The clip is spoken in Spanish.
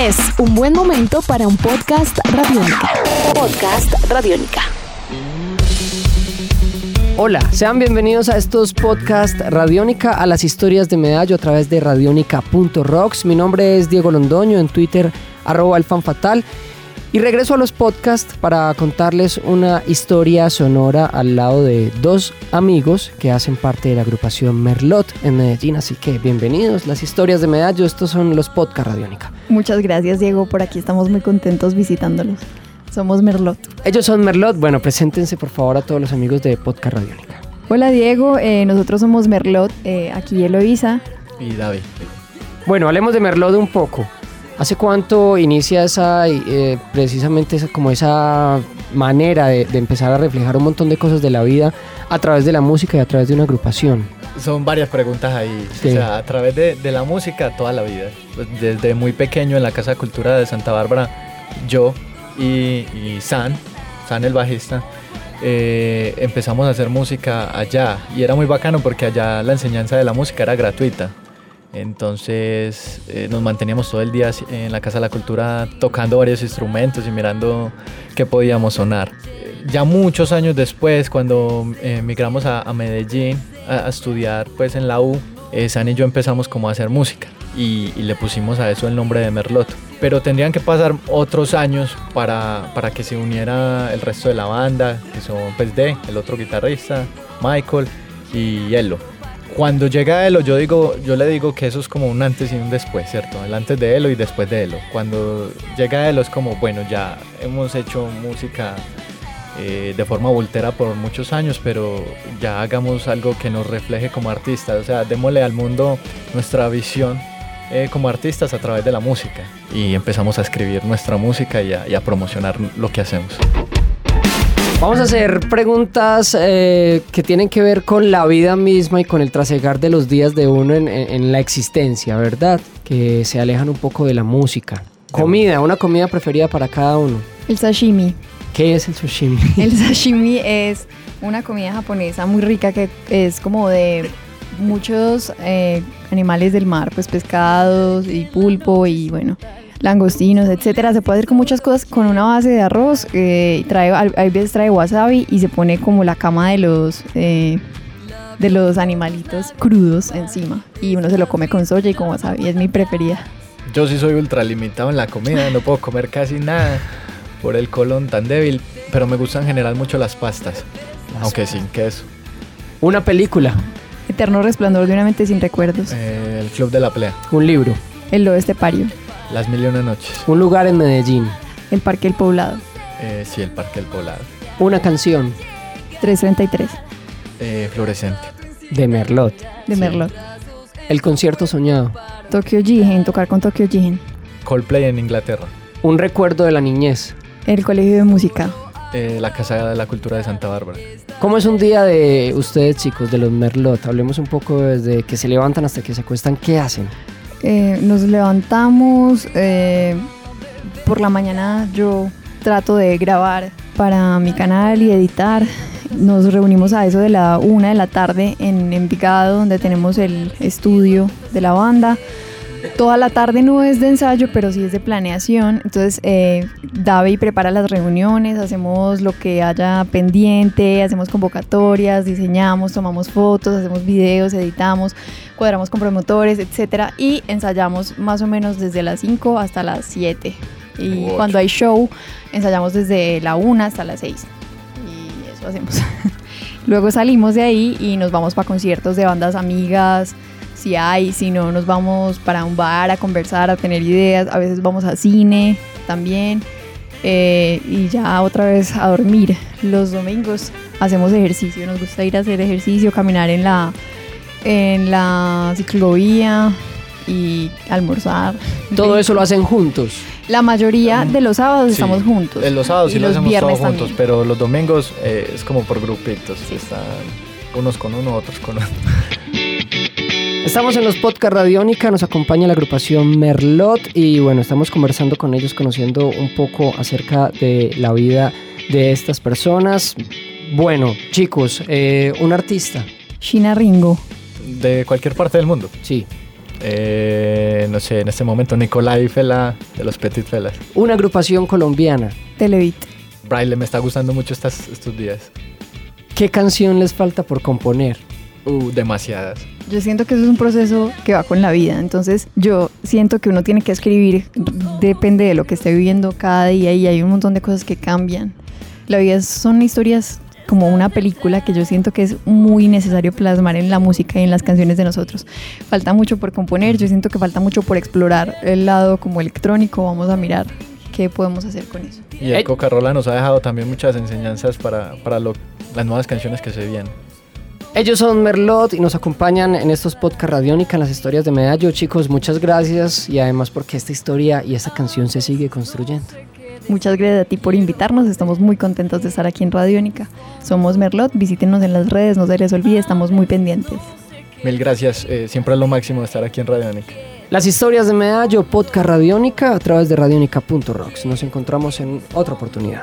Es un buen momento para un podcast radiónica. Podcast radiónica. Hola, sean bienvenidos a estos podcasts Radiónica, a las historias de Medallo a través de radionica.rocks. Mi nombre es Diego Londoño, en Twitter arroba alfanfatal. Y regreso a los podcasts para contarles una historia sonora al lado de dos amigos que hacen parte de la agrupación Merlot en Medellín. Así que bienvenidos, las historias de Medallo, estos son los podcasts Radiónica. Muchas gracias Diego, por aquí estamos muy contentos visitándolos. Somos Merlot. Ellos son Merlot, bueno, preséntense por favor a todos los amigos de Podcast Radiónica. Hola Diego, eh, nosotros somos Merlot, eh, aquí Eloisa. Y David. Bueno, hablemos de Merlot un poco. ¿Hace cuánto inicia esa, eh, precisamente esa, como esa manera de, de, empezar a reflejar un montón de cosas de la vida a través de la música y a través de una agrupación? Son varias preguntas ahí. Sí. O sea, a través de, de, la música toda la vida. Pues desde muy pequeño en la Casa de Cultura de Santa Bárbara, yo y, y San, San el bajista, eh, empezamos a hacer música allá. Y era muy bacano porque allá la enseñanza de la música era gratuita. Entonces eh, nos manteníamos todo el día en la Casa de la Cultura tocando varios instrumentos y mirando qué podíamos sonar. Ya muchos años después, cuando eh, migramos a, Medellín a, estudiar pues en la U, eh, San y yo empezamos como a hacer música y, le pusimos a eso el nombre de Merlot. Pero tendrían que pasar otros años para, para que se uniera el resto de la banda, que son pues D, el otro guitarrista, Michael y Elo cuando llega Elo, yo digo, yo le digo que eso es como un antes y un después, ¿cierto? El antes de Elo y después de Elo. Cuando llega Elo es como, bueno, ya hemos hecho música eh, de forma voltera por muchos años, pero ya hagamos algo que nos refleje como artistas, o sea, démosle al mundo nuestra visión eh, como artistas a través de la música. Y empezamos a escribir nuestra música y a, y a promocionar lo que hacemos. Vamos a hacer preguntas eh, que tienen que ver con la vida misma y con el trasegar de los días de uno en, en, en, la existencia, ¿verdad? Que se alejan un poco de la música. Comida, una comida preferida para cada uno. El sashimi. ¿Qué es el sashimi? El sashimi es una comida japonesa muy rica que es como de muchos eh, animales del mar, pues pescados y pulpo y bueno, langostinos, etcétera. Se puede hacer con muchas cosas con una base de arroz. Eh, trae, a veces trae wasabi y se pone como la cama de los eh, de los animalitos crudos encima y uno se lo come con soya y con wasabi. Es mi preferida. Yo sí soy ultra limitado en la comida, no puedo comer casi nada por el colon tan débil, pero me gustan en general mucho las pastas, las aunque sin queso. Una película. Eterno resplandor de una mente sin recuerdos. Eh, el Club de la Playa. Un libro. El oeste pario. Las mil y una noches. Un lugar en Medellín. El Parque El Poblado. Eh, sí, el Parque El Poblado. Una canción. 333. Eh, Fluorescente. De Merlot. De sí. Merlot. El concierto soñado. Tokyo Jigen, tocar con Tokyo Jigen. Coldplay en Inglaterra. Un recuerdo de la niñez. El colegio de música. Eh, la Casa de la Cultura de Santa Bárbara. ¿Cómo es un día de ustedes chicos, de los Merlot? Hablemos un poco desde que se levantan hasta que se acuestan. ¿Qué hacen? Eh, nos levantamos, eh, por la mañana yo trato de grabar para mi canal y editar. Nos reunimos a eso de la una de la tarde en Envigado, donde tenemos el estudio de la banda. Toda la tarde no es de ensayo, pero sí es de planeación. Entonces, eh, David prepara las reuniones, hacemos lo que haya pendiente, hacemos convocatorias, diseñamos, tomamos fotos, hacemos videos, editamos, cuadramos con promotores, etcétera, y ensayamos más o menos desde las 5 hasta las 7. Y cuando hay show, ensayamos desde la 1 hasta las 6. Y eso hacemos. Luego salimos de ahí y nos vamos para conciertos de bandas amigas, si hay, si no, nos vamos para un bar a conversar, a tener ideas, a veces vamos a cine también. Eh, y ya otra vez a dormir. Los domingos hacemos ejercicio, nos gusta ir a hacer ejercicio, caminar en la, en la ciclovía y almorzar. Todo eso lo hacen juntos. La mayoría de los sábados sí, estamos juntos. En los sábados sí lo hacemos todos juntos, también. pero los domingos eh, es como por grupitos. Sí. Están unos con uno, otros con otro. Estamos en los podcast Radiónica, nos acompaña la agrupación Merlot y bueno, estamos conversando con ellos, conociendo un poco acerca de la vida de estas personas. Bueno, chicos, eh, un artista. China Ringo. De cualquier parte del mundo. Sí. Eh, no sé, en este momento Nicolai Fela de los Petit Felas. Una agrupación colombiana. Televit. Braille, me está gustando mucho estas, estos días. ¿Qué canción les falta por componer? Uh, demasiadas. Yo siento que eso es un proceso que va con la vida. Entonces, yo siento que uno tiene que escribir, depende de lo que esté viviendo cada día y hay un montón de cosas que cambian. La vida son historias como una película que yo siento que es muy necesario plasmar en la música y en las canciones de nosotros. Falta mucho por componer, yo siento que falta mucho por explorar el lado como electrónico, vamos a mirar qué podemos hacer con eso. Y el Coca-Cola nos ha dejado también muchas enseñanzas para, para lo, las nuevas canciones que se vienen. Ellos son Merlot y nos acompañan en estos podcast Radiónica en las historias de Medallo. Chicos, muchas gracias y además porque esta historia y esta canción se sigue construyendo. Muchas gracias a ti por invitarnos, estamos muy contentos de estar aquí en Radiónica. Somos Merlot, visítenos en las redes, no se les olvide, estamos muy pendientes. Mil gracias, eh, siempre es lo máximo estar aquí en Radiónica. Las historias de Medallo, podcast Radiónica a través de radionica.rocks. Nos encontramos en otra oportunidad.